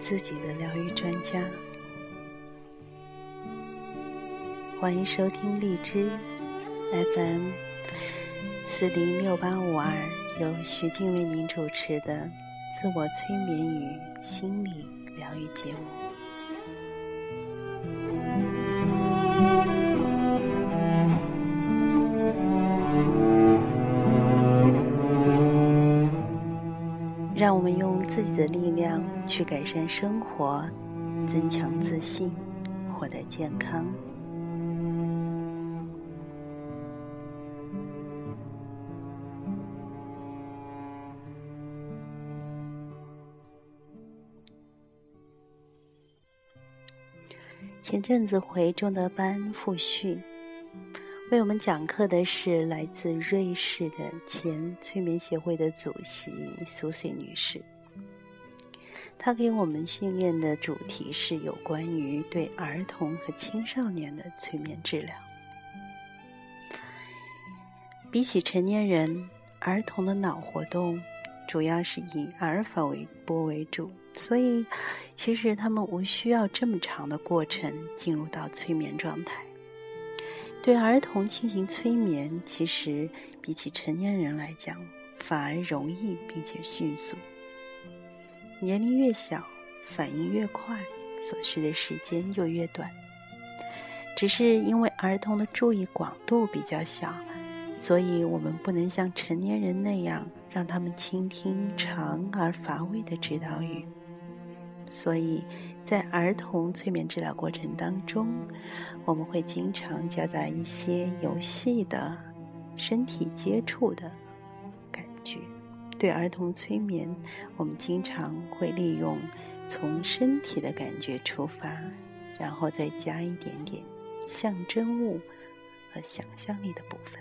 自己的疗愈专家。欢迎收听荔枝 FM 四零六八五二，由徐静为您主持的自我催眠与心理疗愈节目。让我们用自己的力去改善生活，增强自信，获得健康。前阵子回中德班复训，为我们讲课的是来自瑞士的前催眠协会的主席苏西女士。她给我们训练的主题是有关于对儿童和青少年的催眠治疗。比起成年人，儿童的脑活动主要是以阿尔法为波为主。所以，其实他们无需要这么长的过程进入到催眠状态。对儿童进行催眠，其实比起成年人来讲，反而容易并且迅速。年龄越小，反应越快，所需的时间就越短。只是因为儿童的注意广度比较小，所以我们不能像成年人那样让他们倾听长而乏味的指导语。所以，在儿童催眠治疗过程当中，我们会经常夹杂一些游戏的、身体接触的。对儿童催眠，我们经常会利用从身体的感觉出发，然后再加一点点象征物和想象力的部分。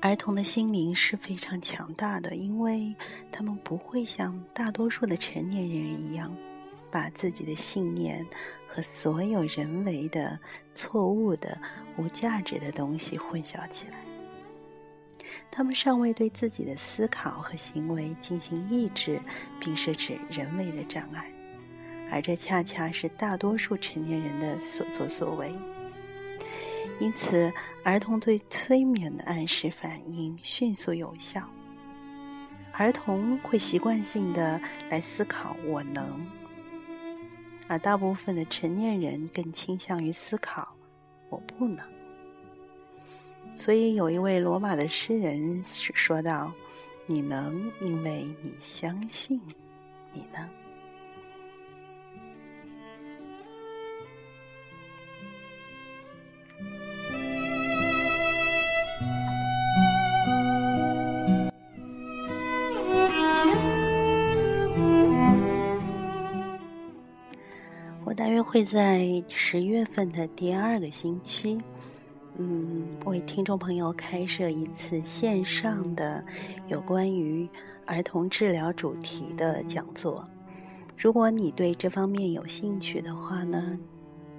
儿童的心灵是非常强大的，因为他们不会像大多数的成年人一样，把自己的信念和所有人为的、错误的、无价值的东西混淆起来。他们尚未对自己的思考和行为进行抑制，并设置人为的障碍，而这恰恰是大多数成年人的所作所为。因此，儿童对催眠的暗示反应迅速有效。儿童会习惯性的来思考“我能”，而大部分的成年人更倾向于思考“我不能”。所以，有一位罗马的诗人是说道：“你能，因为你相信，你呢。”我大约。”会在十月份的第二个星期，嗯，为听众朋友开设一次线上的有关于儿童治疗主题的讲座。如果你对这方面有兴趣的话呢，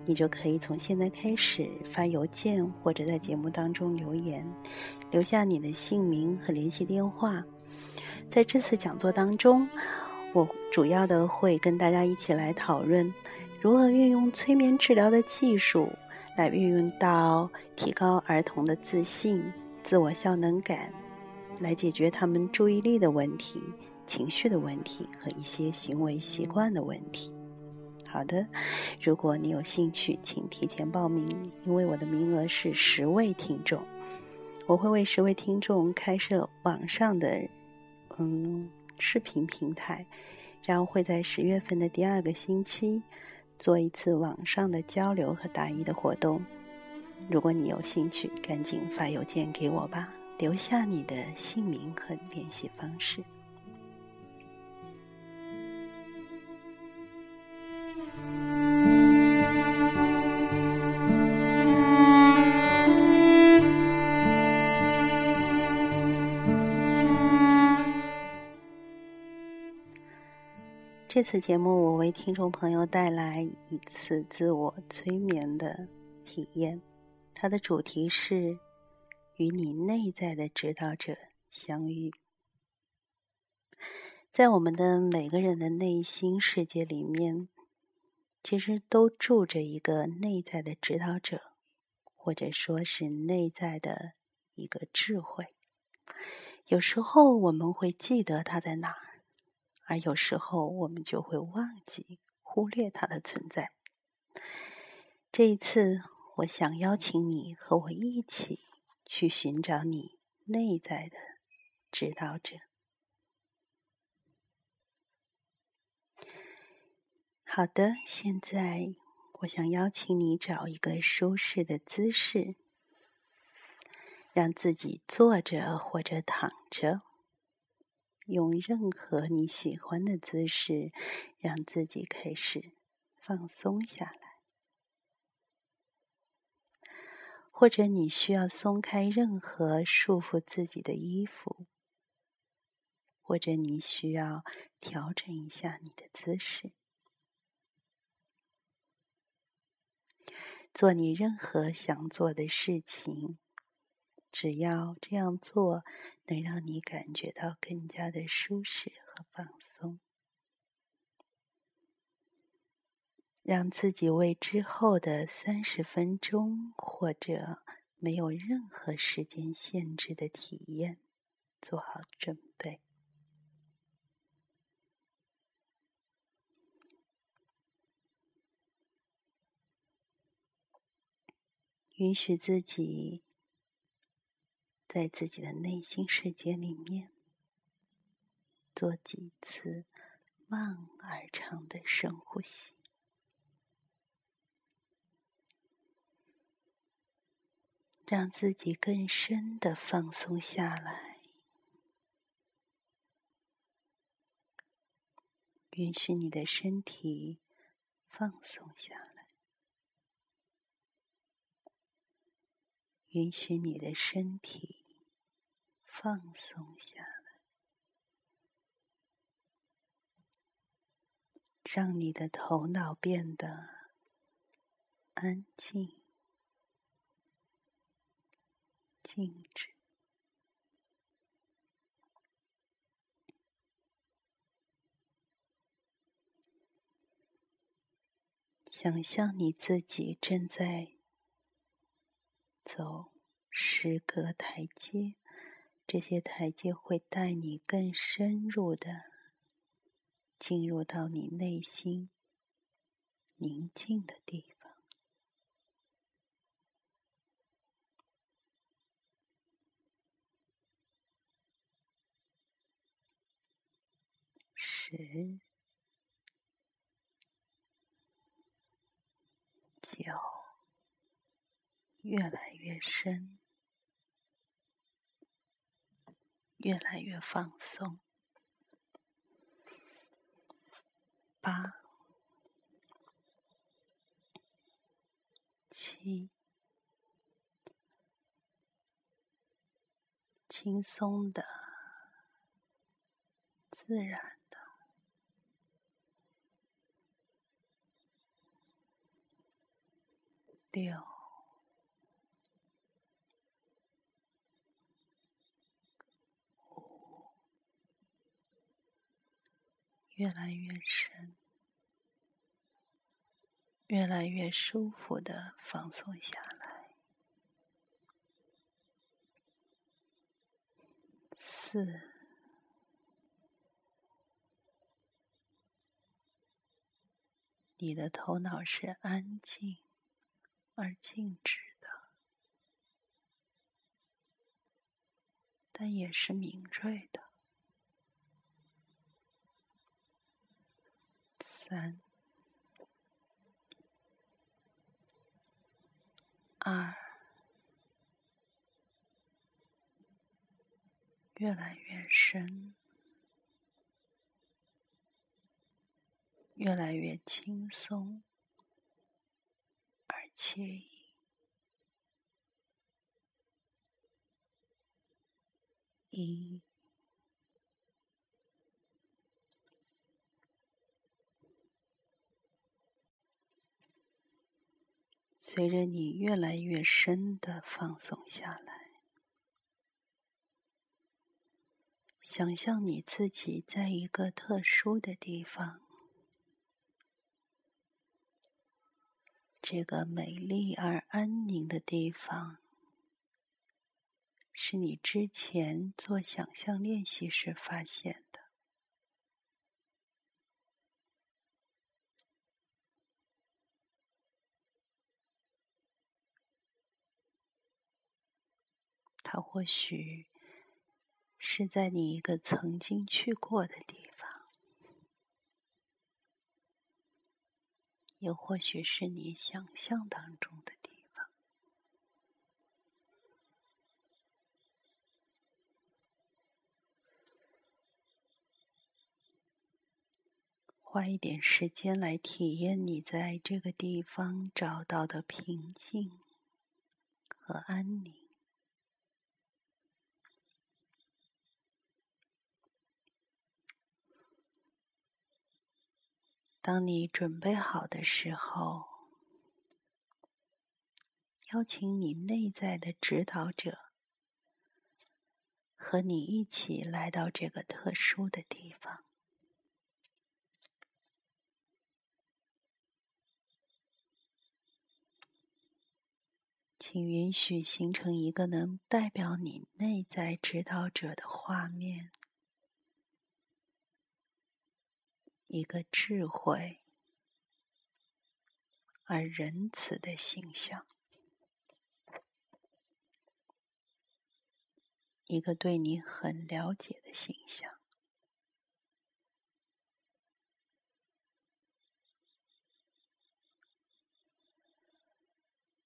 你就可以从现在开始发邮件或者在节目当中留言，留下你的姓名和联系电话。在这次讲座当中，我主要的会跟大家一起来讨论。如何运用催眠治疗的技术来运用到提高儿童的自信、自我效能感，来解决他们注意力的问题、情绪的问题和一些行为习惯的问题？好的，如果你有兴趣，请提前报名，因为我的名额是十位听众，我会为十位听众开设网上的嗯视频平台，然后会在十月份的第二个星期。做一次网上的交流和答疑的活动。如果你有兴趣，赶紧发邮件给我吧，留下你的姓名和联系方式。这次节目，我为听众朋友带来一次自我催眠的体验，它的主题是与你内在的指导者相遇。在我们的每个人的内心世界里面，其实都住着一个内在的指导者，或者说是内在的一个智慧。有时候我们会记得他在哪儿，而有时候我们就会忘记、忽略它的存在。这一次，我想邀请你和我一起去寻找你内在的指导者。好的，现在我想邀请你找一个舒适的姿势，让自己坐着或者躺着，用任何你喜欢的姿势，让自己开始放松下来。或者你需要松开任何束缚自己的衣服，或者你需要调整一下你的姿势。做你任何想做的事情，只要这样做能让你感觉到更加的舒适和放松，让自己为之后的三十分钟或者没有任何时间限制的体验做好准备。允许自己在自己的内心世界里面做几次慢而长的深呼吸，让自己更深的放松下来。允许你的身体放松下来。允许你的身体放松下来，让你的头脑变得安静、静止。想象你自己正在。走十个台阶，这些台阶会带你更深入的进入到你内心宁静的地方。十、九。越来越深，越来越放松。八、七，轻松的、自然的。六。越来越深，越来越舒服的放松下来。四，你的头脑是安静而静止的，但也是敏锐的。三、二，越来越深，越来越轻松而惬意。一。随着你越来越深的放松下来，想象你自己在一个特殊的地方，这个美丽而安宁的地方，是你之前做想象练习时发现的。它或许是在你一个曾经去过的地方，又或许是你想象当中的地方。花一点时间来体验你在这个地方找到的平静和安宁。当你准备好的时候，邀请你内在的指导者和你一起来到这个特殊的地方。请允许形成一个能代表你内在指导者的画面。一个智慧而仁慈的形象，一个对你很了解的形象，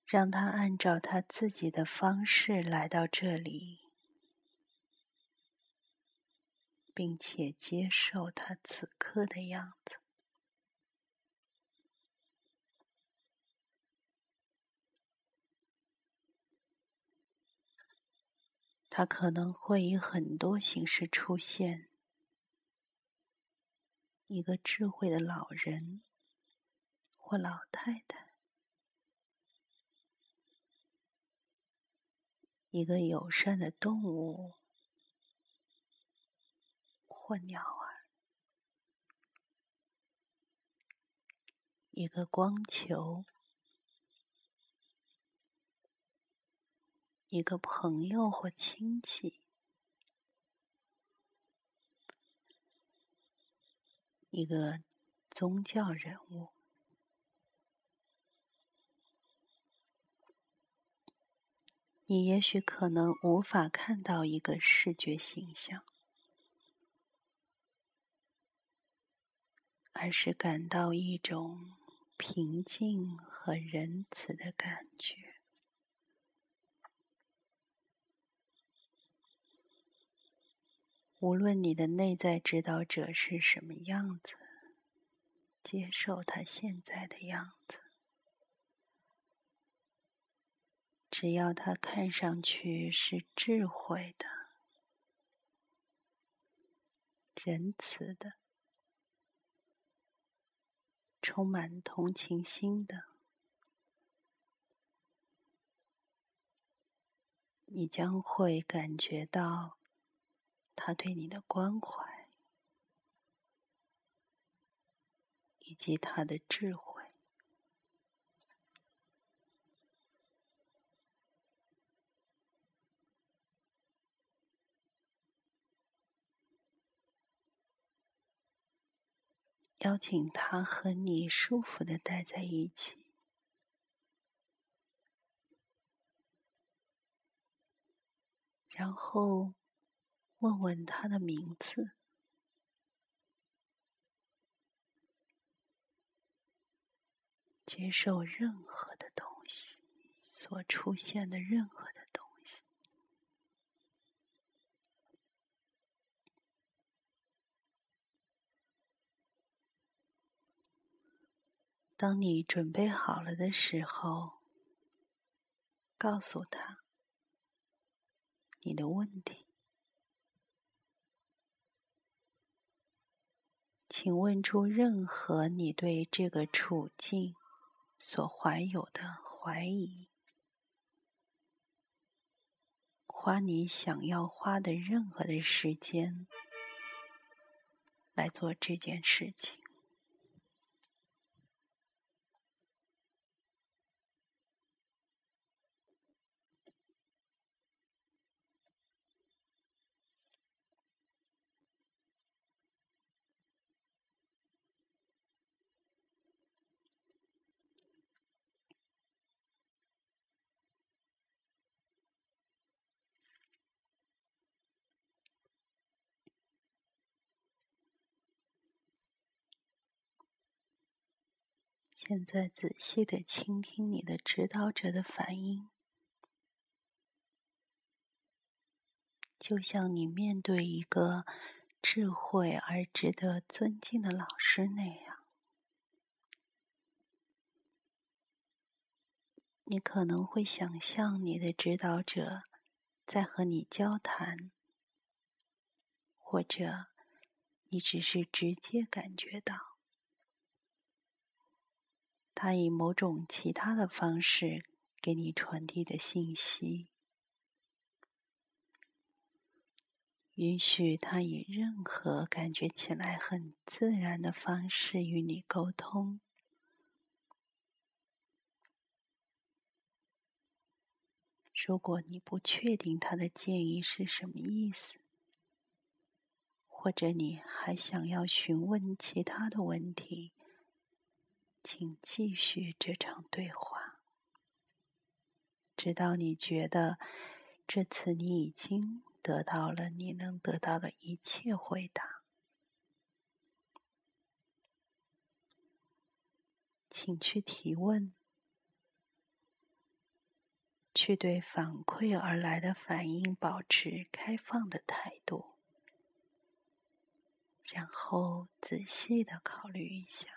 让他按照他自己的方式来到这里。并且接受他此刻的样子。他可能会以很多形式出现：一个智慧的老人或老太太，一个友善的动物。或鸟儿，一个光球，一个朋友或亲戚，一个宗教人物。你也许可能无法看到一个视觉形象。而是感到一种平静和仁慈的感觉。无论你的内在指导者是什么样子，接受他现在的样子，只要他看上去是智慧的、仁慈的。充满同情心的，你将会感觉到他对你的关怀，以及他的智慧。邀请他和你舒服的待在一起，然后问问他的名字，接受任何的东西所出现的任何的东西。当你准备好了的时候，告诉他你的问题，请问出任何你对这个处境所怀有的怀疑，花你想要花的任何的时间来做这件事情。现在仔细的倾听你的指导者的反应，就像你面对一个智慧而值得尊敬的老师那样。你可能会想象你的指导者在和你交谈，或者你只是直接感觉到。他以某种其他的方式给你传递的信息，允许他以任何感觉起来很自然的方式与你沟通。如果你不确定他的建议是什么意思，或者你还想要询问其他的问题。请继续这场对话，直到你觉得这次你已经得到了你能得到的一切回答。请去提问，去对反馈而来的反应保持开放的态度，然后仔细的考虑一下。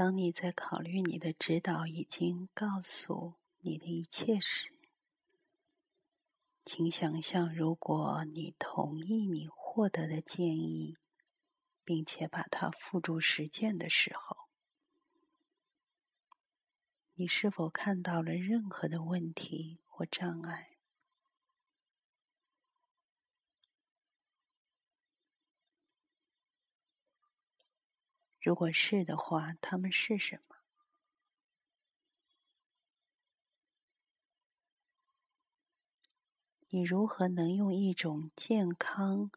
当你在考虑你的指导已经告诉你的一切时，请想象，如果你同意你获得的建议，并且把它付诸实践的时候，你是否看到了任何的问题或障碍？如果是的话，他们是什么？你如何能用一种健康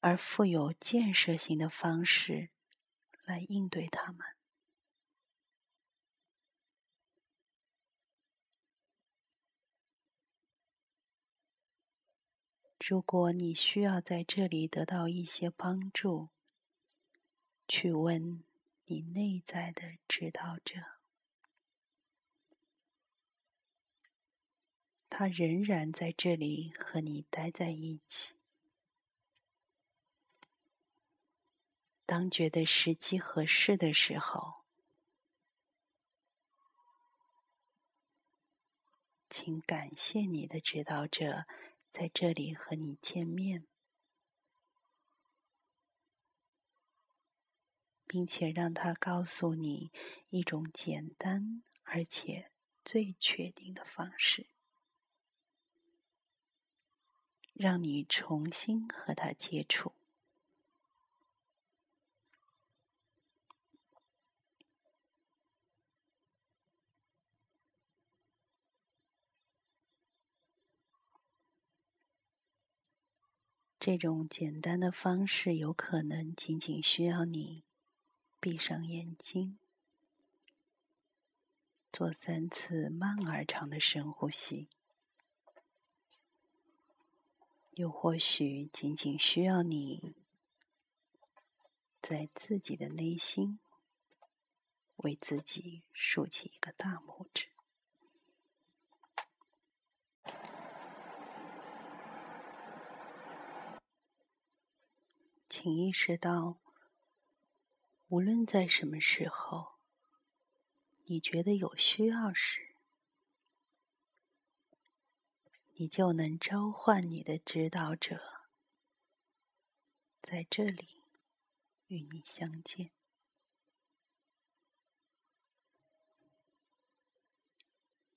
而富有建设性的方式来应对他们？如果你需要在这里得到一些帮助，去问你内在的指导者，他仍然在这里和你待在一起。当觉得时机合适的时候，请感谢你的指导者在这里和你见面。并且让他告诉你一种简单而且最确定的方式，让你重新和他接触。这种简单的方式有可能仅仅需要你。闭上眼睛做三次慢而长的深呼吸。又或许仅仅需要你在自己的内心为自己竖起一个大拇指。请意识到无论在什么时候，你觉得有需要时，你就能召唤你的指导者，在这里与你相见。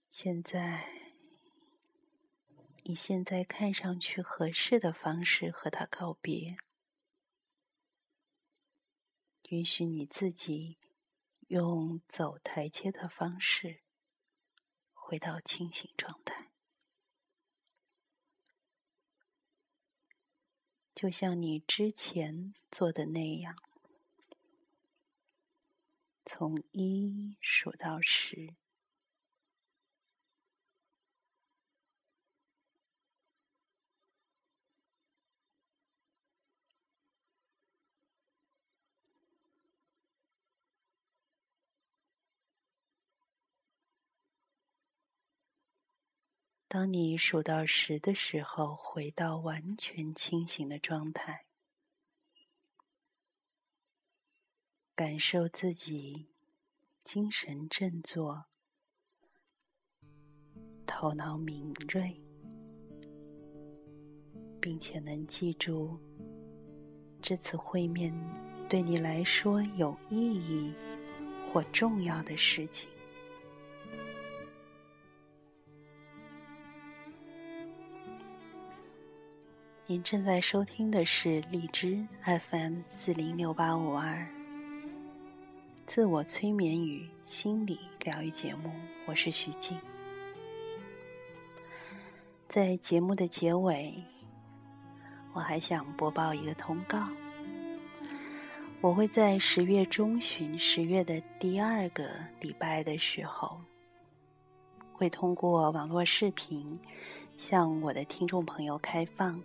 现在，以现在看上去合适的方式和他告别。允许你自己用走台阶的方式回到清醒状态，就像你之前做的那样，从一数到十。当你数到十的时候，回到完全清醒的状态，感受自己精神振作、头脑敏锐，并且能记住这次会面对你来说有意义或重要的事情。您正在收听的是荔枝 FM 四零六八五二自我催眠与心理疗愈节目，我是徐静。在节目的结尾，我还想播报一个通告：我会在十月中旬，十月的第二个礼拜的时候，会通过网络视频向我的听众朋友开放。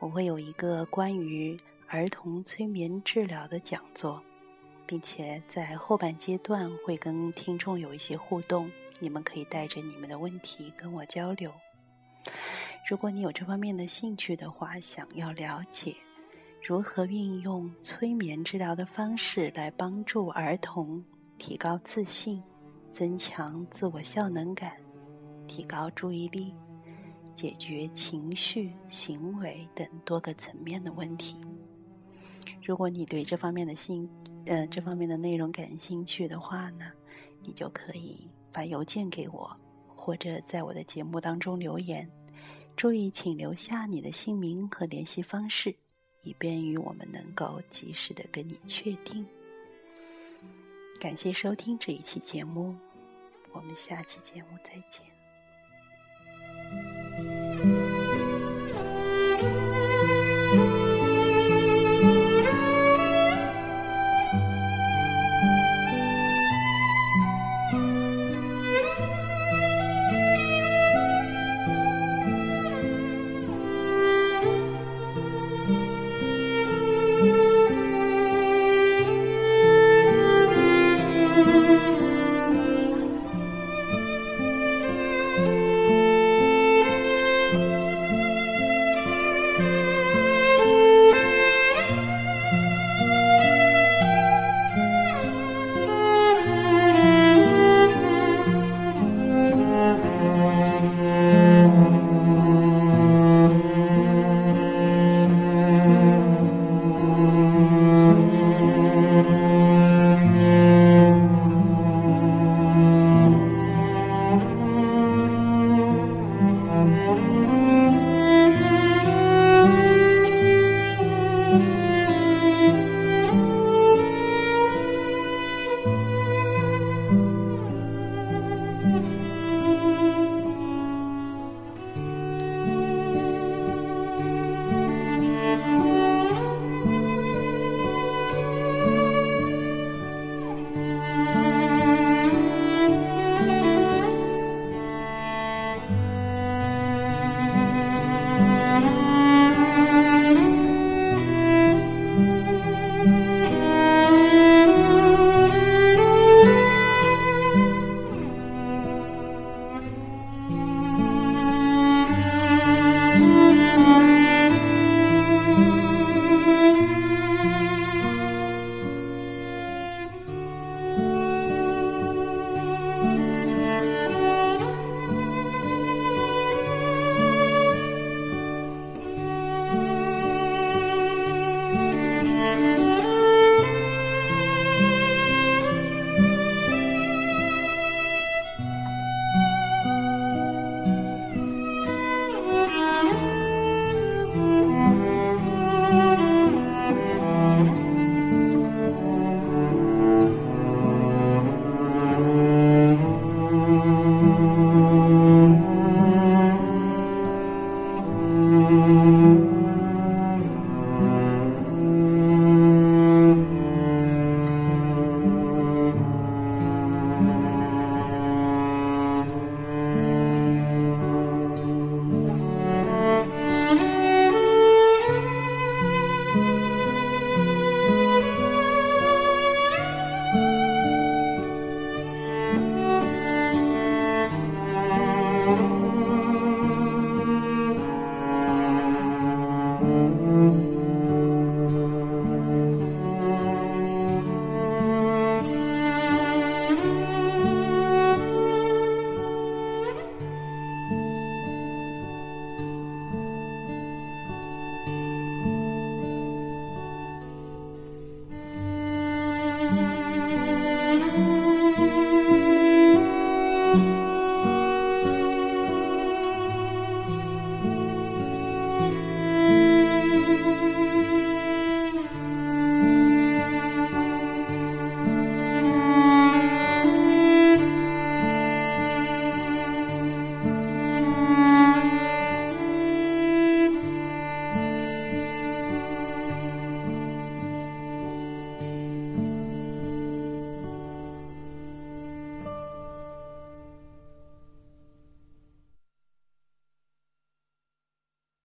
我会有一个关于儿童催眠治疗的讲座，并且在后半阶段会跟听众有一些互动，你们可以带着你们的问题跟我交流。如果你有这方面的兴趣的话，想要了解如何运用催眠治疗的方式来帮助儿童提高自信、增强自我效能感、提高注意力。解决情绪、行为等多个层面的问题。如果你对这方面的兴，呃，这方面的内容感兴趣的话呢，你就可以发邮件给我，或者在我的节目当中留言。注意，请留下你的姓名和联系方式，以便于我们能够及时的跟你确定。感谢收听这一期节目，我们下期节目再见。Thank you.